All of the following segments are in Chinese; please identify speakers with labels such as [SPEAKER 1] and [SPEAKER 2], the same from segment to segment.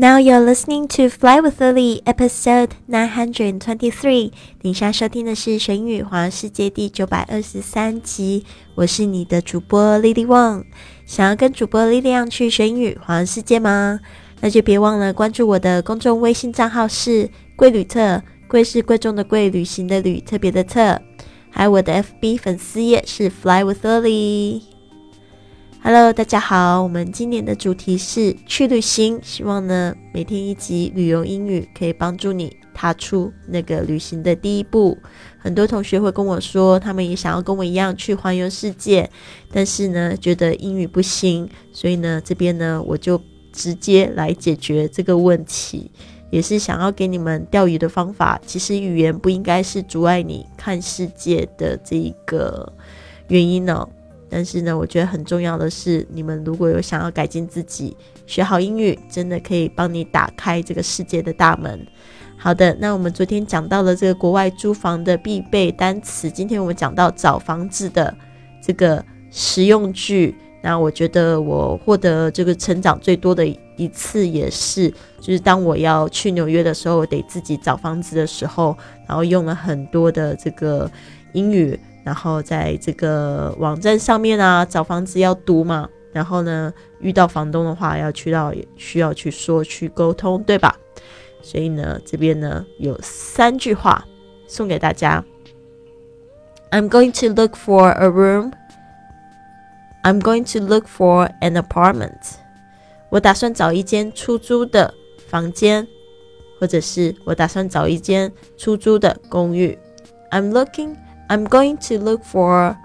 [SPEAKER 1] Now you're listening to Fly with Lily, episode nine hundred twenty-three。你现在收听的是《神语环游世界》第九百二十三集。我是你的主播 Lily Wang。想要跟主播 Lily 去神语环游世界吗？那就别忘了关注我的公众微信账号是“贵旅特”，贵是贵重的贵，旅行的旅，特别的特。还有我的 FB 粉丝页是 Fly with Lily。Hello，大家好，我们今年的主题是去旅行，希望呢每天一集旅游英语可以帮助你踏出那个旅行的第一步。很多同学会跟我说，他们也想要跟我一样去环游世界，但是呢觉得英语不行，所以呢这边呢我就直接来解决这个问题，也是想要给你们钓鱼的方法。其实语言不应该是阻碍你看世界的这一个原因呢。但是呢，我觉得很重要的是，你们如果有想要改进自己，学好英语，真的可以帮你打开这个世界的大门。好的，那我们昨天讲到了这个国外租房的必备单词，今天我们讲到找房子的这个实用句。那我觉得我获得这个成长最多的一次，也是就是当我要去纽约的时候，我得自己找房子的时候，然后用了很多的这个英语。然后在这个网站上面啊，找房子要读嘛。然后呢，遇到房东的话，要去到需要去说去沟通，对吧？所以呢，这边呢有三句话送给大家。I'm going to look for a room. I'm going to look for an apartment. 我打算找一间出租的房间，或者是我打算找一间出租的公寓。I'm looking. I'm going to look for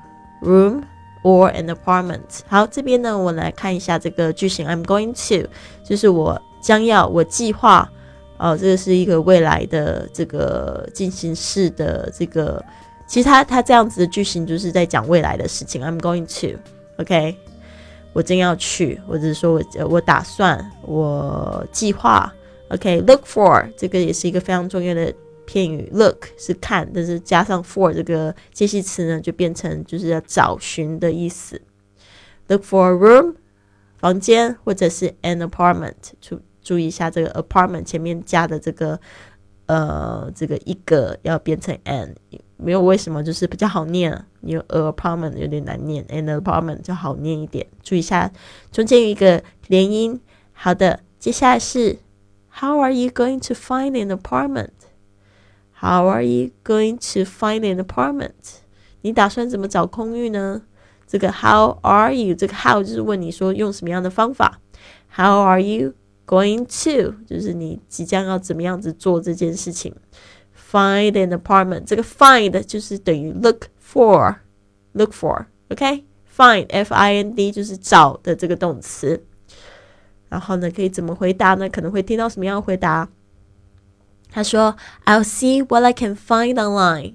[SPEAKER 1] room or an apartment。好，这边呢，我来看一下这个句型。I'm going to 就是我将要，我计划。哦，这个是一个未来的这个进行式的这个，其实它它这样子的句型就是在讲未来的事情。I'm going to，OK，我正要去，或者是说我我打算，我计划。OK，look for 这个也是一个非常重要的。片语 look 是看，但是加上 for 这个介系词呢，就变成就是要找寻的意思。Look for a room 房间，或者是 an apartment。注注意一下这个 apartment 前面加的这个呃这个一个要变成 an，没有为什么，就是比较好念。因为 apartment 有点难念，an apartment 就好念一点。注意一下中间有一个连音。好的，接下来是 How are you going to find an apartment？apartment？How are you going to find an apartment？你打算怎么找公寓呢？这个 How are you？这个 How 就是问你说用什么样的方法。How are you going to？就是你即将要怎么样子做这件事情。Find an apartment。这个 Find 就是等于 Look for，Look for，OK？Find，F-I-N-D 就是找的这个动词。然后呢，可以怎么回答呢？可能会听到什么样的回答？ 他说：“I'll see what I can find online.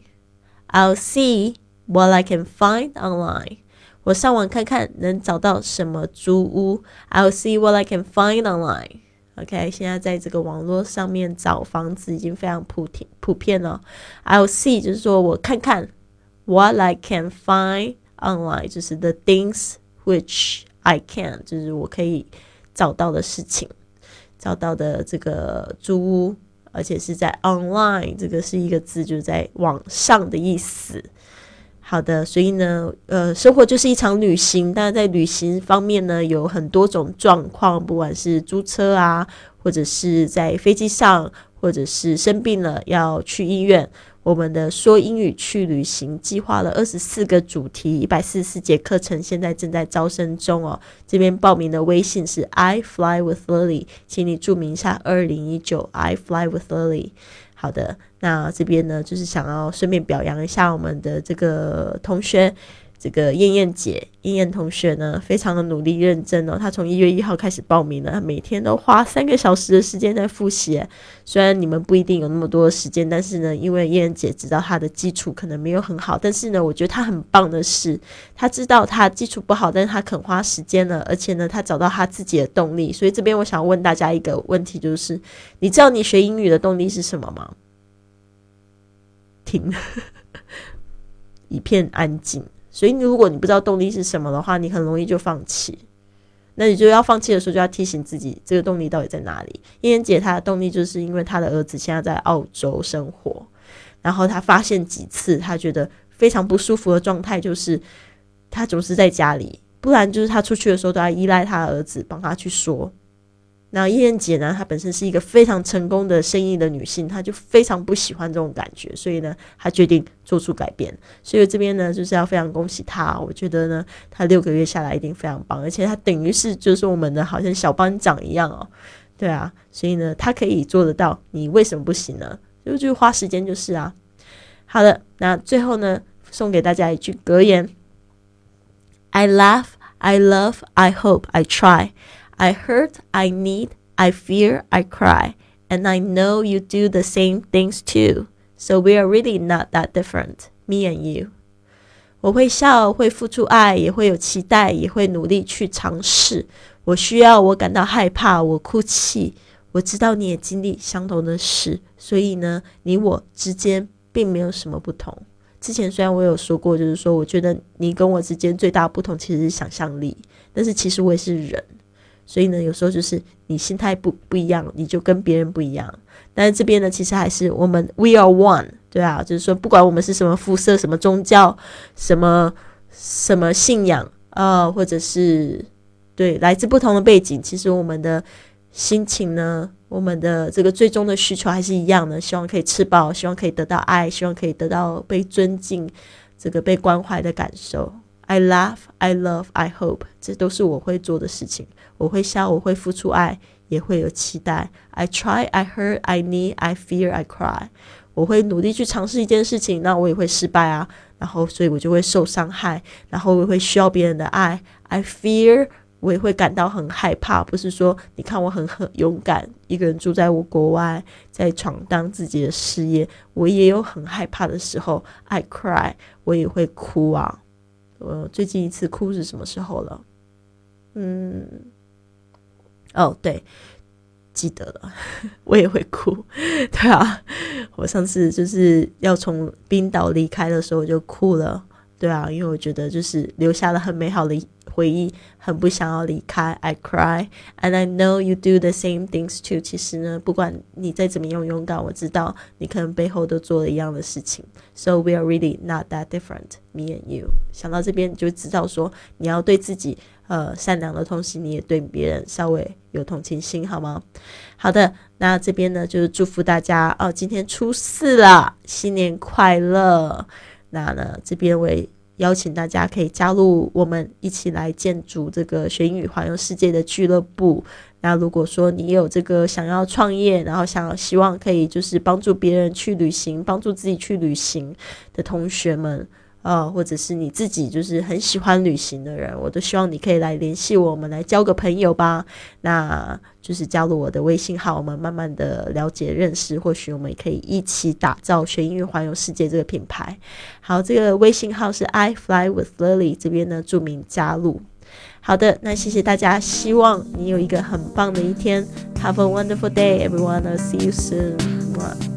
[SPEAKER 1] I'll see what I can find online. 我上网看看能找到什么租屋。I'll see what I can find online. OK，现在在这个网络上面找房子已经非常普遍普遍了。I'll see 就是说我看看 what I can find online，就是 the things which I can，就是我可以找到的事情，找到的这个租屋。” 而且是在 online，这个是一个字，就是在网上的意思。好的，所以呢，呃，生活就是一场旅行。但在旅行方面呢，有很多种状况，不管是租车啊，或者是在飞机上，或者是生病了要去医院。我们的说英语去旅行计划了二十四个主题，一百四十四节课程，现在正在招生中哦。这边报名的微信是 I fly with Lily，请你注明一下二零一九 I fly with Lily。好的，那这边呢，就是想要顺便表扬一下我们的这个同学。这个燕燕姐、燕燕同学呢，非常的努力认真哦。她从一月一号开始报名了，她每天都花三个小时的时间在复习。虽然你们不一定有那么多的时间，但是呢，因为燕燕姐知道她的基础可能没有很好，但是呢，我觉得她很棒的是，她知道她基础不好，但是她肯花时间了，而且呢，她找到她自己的动力。所以这边我想问大家一个问题，就是你知道你学英语的动力是什么吗？停，一片安静。所以，如果你不知道动力是什么的话，你很容易就放弃。那你就要放弃的时候，就要提醒自己，这个动力到底在哪里？燕燕姐她的动力就是因为她的儿子现在在澳洲生活，然后她发现几次她觉得非常不舒服的状态，就是她总是在家里，不然就是她出去的时候都要依赖她儿子帮她去说。那燕燕姐呢？她本身是一个非常成功的生意的女性，她就非常不喜欢这种感觉，所以呢，她决定做出改变。所以这边呢，就是要非常恭喜她。我觉得呢，她六个月下来一定非常棒，而且她等于是就是我们的好像小班长一样哦。对啊，所以呢，她可以做得到，你为什么不行呢？就就花时间就是啊。好的，那最后呢，送给大家一句格言：I laugh, I love, I hope, I try. I hurt, I need, I fear, I cry, and I know you do the same things too. So we are really not that different, me and you. 我会笑，会付出爱，也会有期待，也会努力去尝试。我需要，我感到害怕，我哭泣。我知道你也经历相同的事，所以呢，你我之间并没有什么不同。之前虽然我有说过，就是说，我觉得你跟我之间最大的不同其实是想象力，但是其实我也是人。所以呢，有时候就是你心态不不一样，你就跟别人不一样。但是这边呢，其实还是我们 we are one，对啊，就是说不管我们是什么肤色、什么宗教、什么什么信仰啊，或者是对来自不同的背景，其实我们的心情呢，我们的这个最终的需求还是一样的，希望可以吃饱，希望可以得到爱，希望可以得到被尊敬，这个被关怀的感受。I laugh, I love, I hope，这都是我会做的事情。我会笑，我会付出爱，也会有期待。I try, I hurt, I need, I fear, I cry。我会努力去尝试一件事情，那我也会失败啊。然后，所以我就会受伤害，然后我会需要别人的爱。I fear，我也会感到很害怕。不是说你看我很很勇敢，一个人住在我国外，在闯荡自己的事业，我也有很害怕的时候。I cry，我也会哭啊。我最近一次哭是什么时候了？嗯，哦，对，记得了，我也会哭，对啊，我上次就是要从冰岛离开的时候我就哭了，对啊，因为我觉得就是留下了很美好的。回忆很不想要离开，I cry and I know you do the same things too。其实呢，不管你再怎么样勇敢，我知道你可能背后都做了一样的事情。So we are really not that different, me and you。想到这边，就知道说你要对自己呃善良的同时，你也对别人稍微有同情心，好吗？好的，那这边呢就是祝福大家哦，今天初四了，新年快乐。那呢这边为邀请大家可以加入我们一起来建筑这个学英语环游世界的俱乐部。那如果说你有这个想要创业，然后想希望可以就是帮助别人去旅行，帮助自己去旅行的同学们。呃，或者是你自己就是很喜欢旅行的人，我都希望你可以来联系我们，来交个朋友吧。那就是加入我的微信号，我们慢慢的了解认识，或许我们也可以一起打造学英语环游世界这个品牌。好，这个微信号是 I fly with Lily，这边呢注明加入。好的，那谢谢大家，希望你有一个很棒的一天。Have a wonderful day, everyone. See you soon.